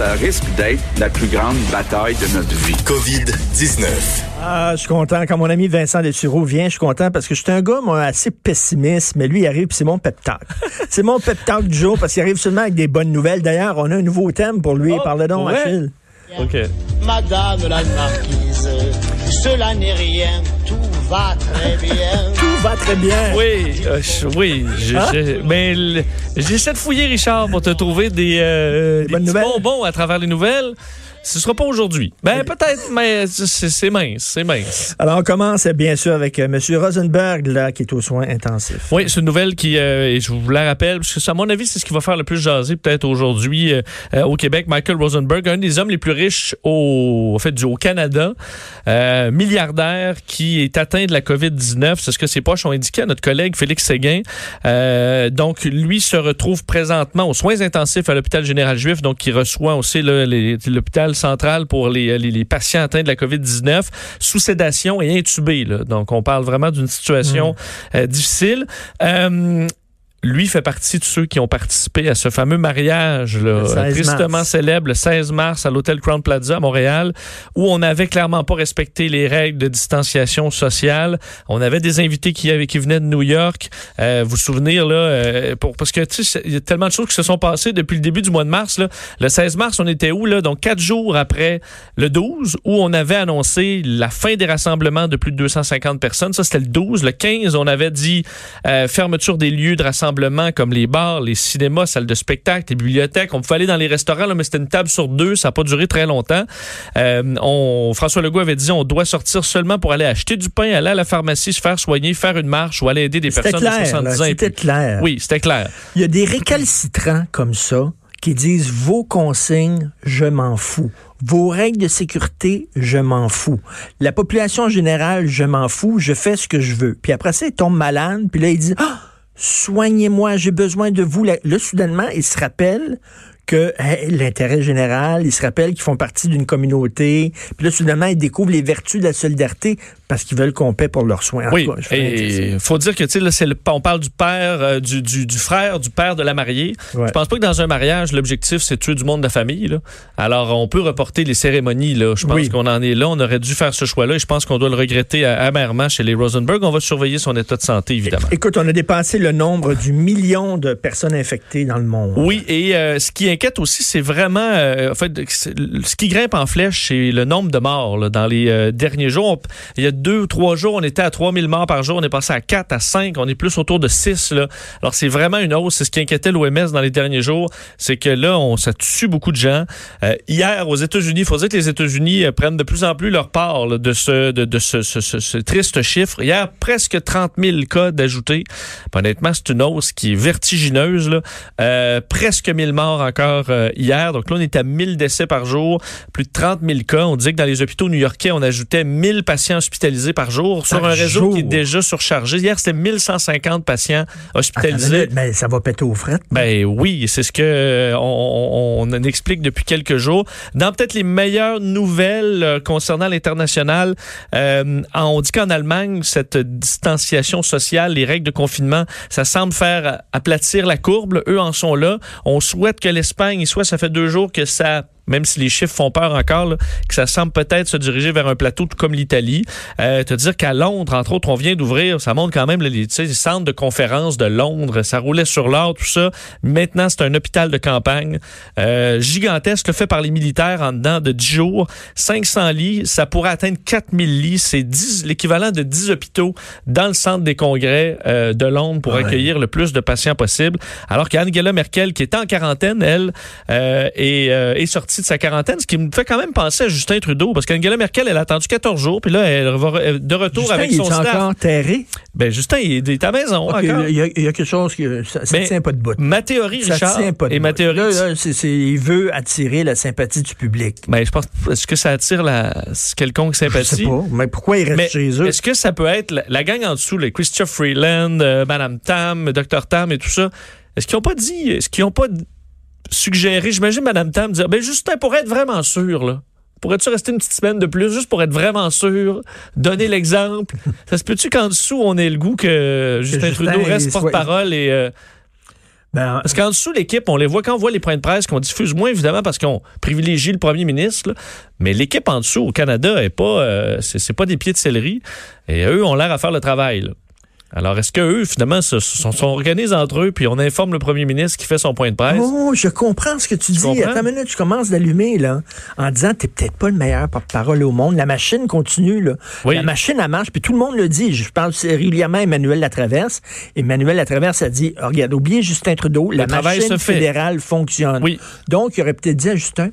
ça risque d'être la plus grande bataille de notre vie. COVID-19. Ah, je suis content. Quand mon ami Vincent Dessureau vient, je suis content parce que je suis un gars, moi, assez pessimiste, mais lui, il arrive, puis c'est mon pep talk. c'est mon pep talk du jour parce qu'il arrive seulement avec des bonnes nouvelles. D'ailleurs, on a un nouveau thème pour lui. Oh, Parle donc, ouais? Achille. OK. Madame la marquise, cela n'est rien, tout va très bien. Tout va très bien. Oui, euh, je- oui. je- Hein? je- mais j'essaie de fouiller, Richard, pour te trouver des, euh, des bonnes petits nouvelles? bonbons à travers les nouvelles. Ce sera pas aujourd'hui. Ben, peut-être, mais c'est mince, c'est mince. Alors, on commence, bien sûr, avec euh, M. Rosenberg, là, qui est aux soins intensifs. Oui, c'est une nouvelle qui, euh, et je vous la rappelle, parce que à mon avis, c'est ce qui va faire le plus jaser peut-être aujourd'hui euh, au Québec. Michael Rosenberg, un des hommes les plus riches au, en fait, du, au Canada, euh, milliardaire qui est atteint de la COVID-19. C'est ce que ses poches ont indiqué à notre collègue Félix Séguin. Donc, lui se retrouve présentement aux soins intensifs à l'hôpital général juif, donc qui reçoit aussi les- l'hôpital central pour les, les, les patients atteints de la COVID-19, sous sédation et intubés. Là. Donc, on parle vraiment d'une situation euh, difficile. Lui fait partie de ceux qui ont participé à ce fameux mariage là, Le 16 tristement mars. célèbre le 16 mars à l'hôtel Crown Plaza à Montréal, où on n'avait clairement pas respecté les règles de distanciation sociale. On avait des invités qui, avaient, qui venaient de New York. Euh, vous vous souvenez, là, euh, pour, parce que il y a tellement de choses qui se sont passées depuis le début du mois de mars. Là. Le 16 mars, on était où? Là? Donc, quatre jours après le 12, où on avait annoncé la fin des rassemblements de plus de 250 personnes. Ça, c'était le 12. Le 15, on avait dit euh, fermeture des lieux de rassemblement comme les bars, les cinémas, salles de spectacle, les bibliothèques. On pouvait aller dans les restaurants, là, mais c'était une table sur deux. Ça n'a pas duré très longtemps. Euh, on, François Legault avait dit on doit sortir seulement pour aller acheter du pain, aller à la pharmacie, se faire soigner, faire une marche ou aller aider des personnes de clair, 70 là, ans. c'était clair. Oui, c'était clair. Il y a des récalcitrants comme ça qui disent vos consignes, je m'en fous. Vos règles de sécurité, je m'en fous. La population en général, je m'en fous, je fais ce que je veux. Puis après ça, il tombe malade, puis là, il dit ah, soignez-moi, j'ai besoin de vous. Là, soudainement, il se rappelle que hey, l'intérêt général, il se rappelle qu'ils font partie d'une communauté. Puis là, soudainement, ils découvrent les vertus de la solidarité parce qu'ils veulent qu'on paie pour leurs soins. En Oui, cas, et faut dire que tu sais là, on parle du père, euh, du, du, du frère, du père de la mariée. Ouais. Je pense pas que dans un mariage l'objectif c'est de tuer du monde de la famille. Là. Alors on peut reporter les cérémonies. Là, je pense Oui. qu'on en est là. On aurait dû faire ce choix-là et je pense qu'on doit le regretter amèrement chez les Rosenberg. On va surveiller son état de santé évidemment. Écoute, on a dépassé le nombre du million de personnes infectées dans le monde. Oui, et euh, ce qui aussi, c'est vraiment, euh, en fait, ce qui grimpe en flèche, c'est le nombre de morts dans les euh, derniers jours. Il y a deux ou trois jours, on était à 3000 morts par jour, on est passé à 4, à 5, on est plus autour de 6. Là. Alors, c'est vraiment une hausse. C'est ce qui inquiétait l'OMS dans les derniers jours. C'est que là, on, ça tue beaucoup de gens. Euh, hier, aux États-Unis, il faut dire que les États-Unis prennent de plus en plus leur part de, ce, triste chiffre. Hier, presque 30 000 cas d'ajoutés. Honnêtement, c'est une hausse qui est vertigineuse. Là. Presque 1000 morts encore euh, hier. Donc là, on est à 1000 décès par jour, plus de 30 000 cas. On dit que dans les hôpitaux new-yorkais, on ajoutait 1000 patients hospitalisés par jour sur Par un réseau jour. qui est déjà surchargé. Hier, c'était 1150 patients hospitalisés. mais ça va péter aux frettes. Ben oui, c'est ce que euh, on, on- on explique depuis quelques jours. Dans peut-être les meilleures nouvelles euh, concernant l'international, euh, on dit qu'en Allemagne, cette distanciation sociale, les règles de confinement, ça semble faire aplatir la courbe. Eux en sont là. On souhaite que l'Espagne, soit ça fait deux jours que ça même si les chiffres font peur encore, là, que ça semble peut-être se diriger vers un plateau tout comme l'Italie. Euh, te dire qu'à Londres, entre autres, on vient d'ouvrir, ça montre quand même là, les, les centres de conférences de Londres, ça roulait sur l'or, tout ça. Maintenant, c'est un hôpital de campagne euh, gigantesque, le fait par les militaires en dedans de 10 jours. 500 lits, ça pourrait atteindre 4000 lits. C'est 10 l'équivalent de 10 hôpitaux dans le centre des congrès euh, de Londres pour Ouais. accueillir le plus de patients possible. Alors qu'Angela Merkel, qui est en quarantaine, elle, euh, est, euh, est sortie de sa quarantaine, ce qui me fait quand même penser à Justin Trudeau, parce qu'Angela Merkel, elle a attendu 14 jours, puis là, elle va re- de retour Justin, avec il son est staff. encore terré? Ben, Justin, il est à la maison il, y a, il y a quelque chose qui ça, ça tient pas de bout. Ma théorie, Ça Richard, tient pas de et ma théorie, Là, il veut attirer la sympathie du public. ben, je pense, est-ce que ça attire la quelconque Je sais sympathie? pas, mais pourquoi il reste Mais chez eux? est-ce que ça peut être la, la gang en dessous, les Christophe Freeland, euh, Madame Tam, Dr Tam et tout ça? Est-ce qu'ils n'ont pas dit, est-ce qu'ils n'ont pas suggéré, j'imagine Madame Tam dire, ben Justin, pour être vraiment sûr, là, pourrais-tu rester une petite semaine de plus juste pour être vraiment sûr, donner l'exemple? ça se peut-tu qu'en dessous, on ait le goût que Justin, Justin, Trudeau reste porte-parole et... euh, Ben, Parce qu'en dessous, l'équipe, on les voit quand on voit les points de presse qu'on diffuse moins, évidemment, parce qu'on privilégie le premier ministre. là. Mais l'équipe en dessous, au Canada, est pas, euh, c'est c'est pas des pieds de céleri. Et eux ont l'air à faire le travail. là. Alors, est-ce que eux, finalement, se, sont, sont organisés entre eux, puis on informe le premier ministre qui fait son point de presse? Oh, je comprends ce que tu, dis. comprends? Attends une minute, tu commences d'allumer, là, en disant t'es peut-être pas le meilleur porte-parole au monde. La machine continue, là. Oui. La machine, elle marche, puis tout le monde le dit. Je parle régulièrement à Emmanuel Latraverse. Emmanuel Latraverse a dit, oh, regarde, oubliez Justin Trudeau, la machine fait. fédérale fonctionne. Oui. Donc, il aurait peut-être dit à Justin,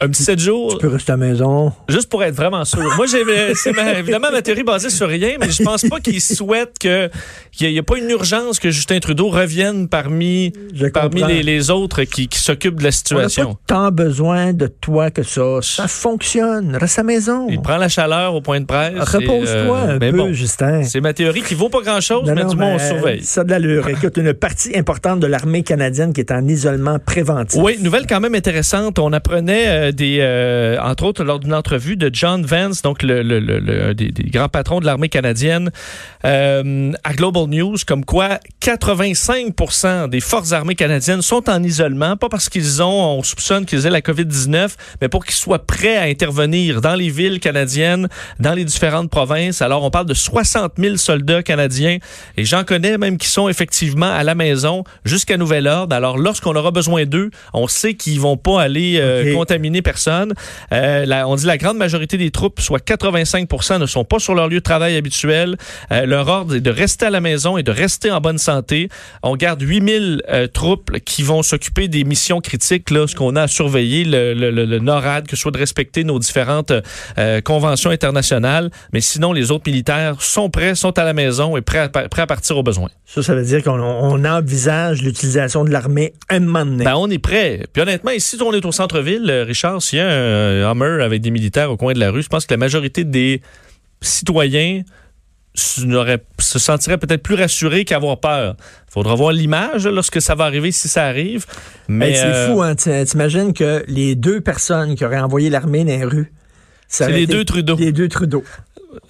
Un petit 7 jours, tu peux rester à la maison. juste pour être vraiment sûr. Moi, j'ai, c'est ma- évidemment ma théorie basée sur rien, mais je pense pas qu'ils souhaitent que, qu'il n'y a, pas une urgence que Justin Trudeau revienne parmi, parmi les, les autres qui, qui s'occupent de la On n'a situation. pas tant besoin de toi que ça. Ça fonctionne. Reste à la maison. Il prend la chaleur au point de presse. Repose-toi et, euh, un peu, bon, Justin. C'est ma théorie qui vaut pas grand-chose, mais non, du moins on surveille. Ça a de l'allure. Écoute, une partie importante de l'armée canadienne qui est en isolement préventif. Oui, nouvelle quand même intéressante. On apprenait euh, des, euh, entre autres, lors d'une entrevue de John Vance, donc le, le- le- le- des, des grands patrons de l'armée canadienne, euh, à Global News, comme quoi 85% des forces armées canadiennes sont en isolement, pas parce qu'ils ont, on soupçonne qu'ils aient la COVID-19, mais pour qu'ils soient prêts à intervenir dans les villes canadiennes, dans les différentes provinces. Alors, on parle de 60 000 soldats canadiens, et j'en connais même qui sont effectivement à la maison jusqu'à nouvel ordre. Alors, lorsqu'on aura besoin d'eux, on sait qu'ils vont pas aller euh, contaminer personne. Euh, la- on dit la grande majorité des troupes, soit 85 ne sont pas sur leur lieu de travail habituel. Euh, leur ordre est de rester à la maison et de rester en bonne santé. On garde 8000 euh, troupes qui vont s'occuper des missions critiques, là, ce qu'on a à surveiller, le, le, le- NORAD, que ce soit de respecter nos différentes euh, conventions internationales. Mais sinon, les autres militaires sont prêts, sont à la maison et prêts à, prêts à partir au besoin. Ça, ça veut dire qu'on on envisage l'utilisation de l'armée un moment donné. Ben, on est prêt. Puis honnêtement, ici, on est au centre-ville, euh, S'il y a un euh, Hummer avec des militaires au coin de la rue, je pense que la majorité des citoyens se sentiraient peut-être plus rassurés qu'avoir peur. faudra voir l'image lorsque ça va arriver, si ça arrive. Mais Hey, c'est euh, fou, hein? T'imagines que les deux personnes qui auraient envoyé l'armée dans les rues, C'est les deux Trudeau. Les deux Trudeau.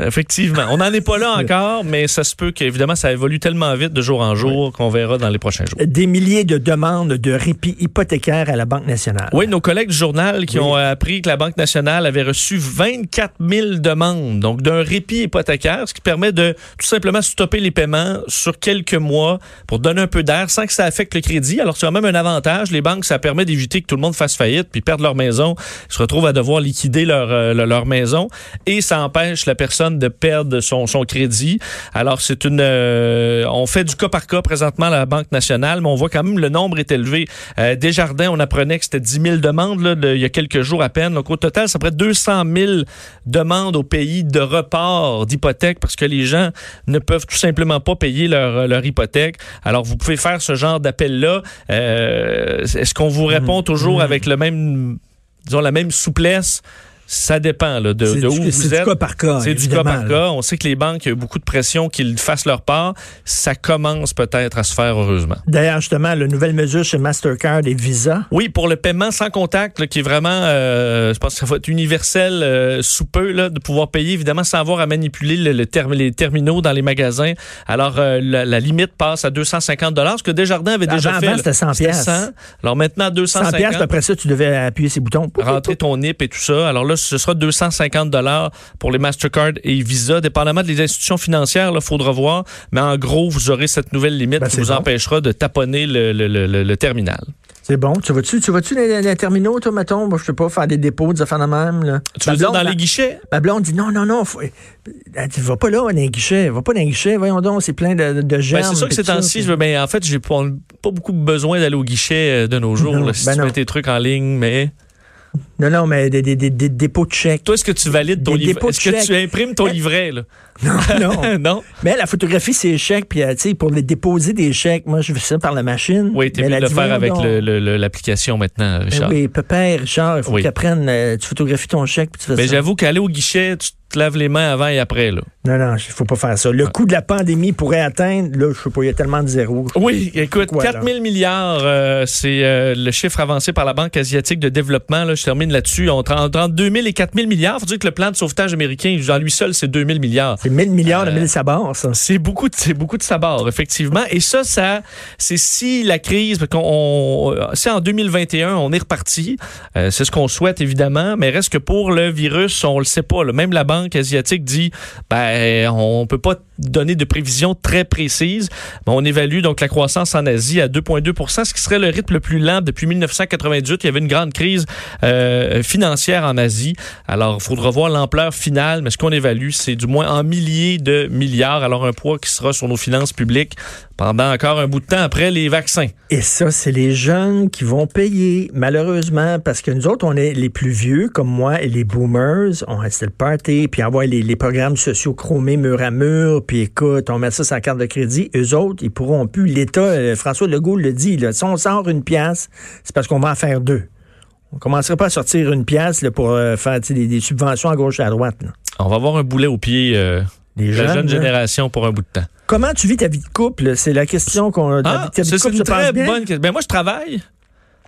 Effectivement. On n'en est pas là encore, mais ça se peut qu'évidemment, ça évolue tellement vite de jour en jour qu'on verra dans les prochains jours. Des milliers de demandes de répit hypothécaire à la Banque nationale. Oui, nos collègues du journal qui Oui. ont appris que la Banque nationale avait reçu 24 000 demandes, donc d'un répit hypothécaire, ce qui permet de tout simplement stopper les paiements sur quelques mois pour donner un peu d'air sans que ça affecte le crédit. Alors, c'est quand même un avantage. Les banques, ça permet d'éviter que tout le monde fasse faillite puis perde leur maison, se retrouvent à devoir liquider leur, euh, leur maison et ça empêche la personne de perdre son, son crédit. Alors, c'est une... euh, on fait du cas par cas présentement à la Banque nationale, mais on voit quand même le nombre est élevé. Euh, Desjardins, on apprenait que c'était 10 000 demandes là, de- il y a quelques jours à peine. Donc, au total, ça ferait 200 000 demandes au pays de report d'hypothèque parce que les gens ne peuvent tout simplement pas payer leur, leur hypothèque. Alors, vous pouvez faire ce genre d'appel-là. Euh, Est-ce qu'on vous répond toujours avec le même, disons, la même souplesse? Ça dépend là, de, où du, vous c'est du êtes. cas par cas. C'est du cas par là. cas. On sait que les banques, il y a eu beaucoup de pression qu'ils fassent leur part. Ça commence peut-être à se faire, heureusement. D'ailleurs, justement, la nouvelle mesure chez Mastercard et Visa. Oui, pour le paiement sans contact, là, qui est vraiment, euh, je pense que ça va être universel euh, sous peu, là, de pouvoir payer, évidemment, sans avoir à manipuler le, le term- les terminaux dans les magasins. Alors, euh, la, la limite passe à 250 ce que Desjardins avait déjà Avant, fait. avant, c'était 100 piastres. 100. Alors maintenant, 100 250 piastres, après ça, tu devais appuyer ces boutons. rentrer ton NIP et tout ça. Alors là, ce sera 250 dollars pour les Mastercard et Visa, dépendamment des institutions financières. Il faudra voir. Mais en gros, vous aurez cette nouvelle limite Ben, qui vous bon. empêchera de taponner le, le- le- le- le terminal. C'est bon. Tu vas-tu, tu vas-tu dans les, les terminaux, toi, mettons? Moi, je sais pas, faire des dépôts, des affaires de même, là. Tu veux dire dans les guichets? Ma blonde dit non, non, non. Faut... Elle dit, va pas là, dans les guichets. Va pas dans les guichets. Voyons donc, c'est plein de, de germes. Ben, c'est sûr que ces temps-ci, ben, en fait, j'ai pas, pas beaucoup besoin d'aller au guichet euh, de nos jours. Non, là, si ben tu non. mets tes trucs en ligne, mais Non, non, mais des, des, des, des dépôts de chèques. toi, est-ce que tu valides ton livret? Est-ce que tu imprimes ton livret? Là? Non, non. non? Mais la photographie, c'est chèques, puis euh, tu sais, pour les déposer des chèques, moi, je fais ça par la machine. Oui, t'es Mais mieux de le faire avec le- le- l'application maintenant, Ben Richard. oui, pépère, Richard, il faut Oui. qu'elle prenne, euh, tu photographies ton chèque, puis tu fais Mais ça. j'avoue qu'aller au guichet, tu te laves les mains avant et après. Là. Non, non, il faut pas faire ça. Le coût de la pandémie pourrait atteindre, là, je sais pas, il y a tellement de zéros. Oui, écoute, Quoi, 4 là? 000 milliards, euh, c'est euh, le chiffre avancé par la Banque asiatique de développement. Là, je termine là-dessus. Entre, entre 2 000 et 4 000 milliards. faut dire que le plan de sauvetage américain, dans lui seul, c'est 2 000 milliards. C'est 1000 milliards de Euh, 1000 sabords, ça. C'est beaucoup, de, c'est beaucoup de sabords, effectivement. Et ça, ça, c'est si la crise, qu'on, on- si en 2021 on est reparti, euh, c'est ce qu'on souhaite évidemment, mais reste que pour le virus, on le sait pas. là. Même la banque asiatique dit, ben, on peut pas donner de prévisions très précises. On évalue donc la croissance en Asie à 2,2% ce qui serait le rythme le plus lent depuis 1998. Il y avait une grande crise euh, financière en Asie. Alors, il faudra voir l'ampleur finale, mais ce qu'on évalue, c'est du moins en milliers de milliards. Alors, un poids qui sera sur nos finances publiques pendant encore un bout de temps après les vaccins. Et ça, c'est les jeunes qui vont payer, malheureusement, parce que nous autres, on est les plus vieux, comme moi, et les boomers, on restait le party, puis envoie les, les programmes sociaux chromés mur à mur, puis écoute, on met ça sur la carte de crédit. Eux autres, ils pourront plus. L'État, euh, François Legault le dit, là, si on sort une pièce, c'est parce qu'on va en faire deux. On commencerait pas à sortir une pièce là, pour euh, faire des, des subventions à gauche et à droite. là. On va avoir un boulet au pied euh, Les de la jeunes, jeune génération pour un bout de temps. Comment tu vis ta vie de couple? C'est la question qu'on. ta Ah, c'est une très bien? bonne question. Ben, moi, je travaille.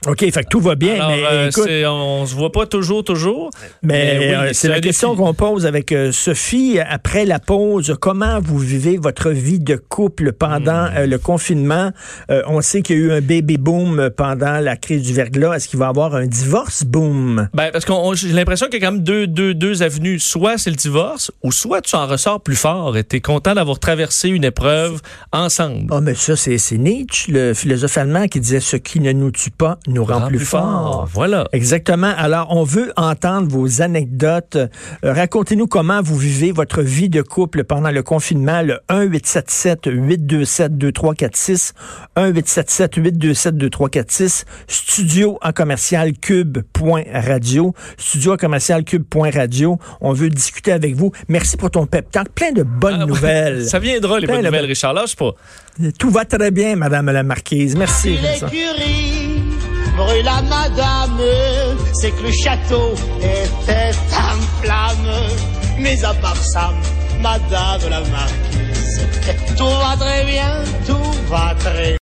OK, fait que tout va bien, Alors, mais euh, écoute, on se voit pas toujours, toujours. Mais, Mais oui, euh, c'est la question qu'on pose avec euh, Sophie après la pause. Comment vous vivez votre vie de couple pendant Hmm. le confinement? Euh, on sait qu'il y a eu un baby boom pendant la crise du verglas. Est-ce qu'il va y avoir un divorce boom? Ben, parce qu'on j'ai l'impression qu'il y a quand même deux, deux, deux avenues. Soit c'est le divorce, ou soit tu en ressors plus fort et tu es content d'avoir traversé une épreuve ensemble. Ah, mais ça, c'est c'est Nietzsche, le philosophe allemand, qui disait ce qui ne nous tue pas nous rend, plus, fort. Voilà. Exactement. Alors, on veut entendre vos anecdotes. Euh, Racontez-nous comment vous vivez votre vie de couple pendant le confinement. Le 1-877-827-2346. 1-877-827-2346. Studio en commercial cube.radio. Studio en commercial cube.radio. On veut discuter avec vous. Merci pour ton pep talk. Plein de bonnes Ah, nouvelles. Ça viendra, les Ben, bonnes nouvelles, Richard. Lâche pas. Tout va très bien, Madame la Marquise. Merci. À madame, c'est que le château était en flamme. Mais à part ça, madame la marquise, tout va très bien, tout va très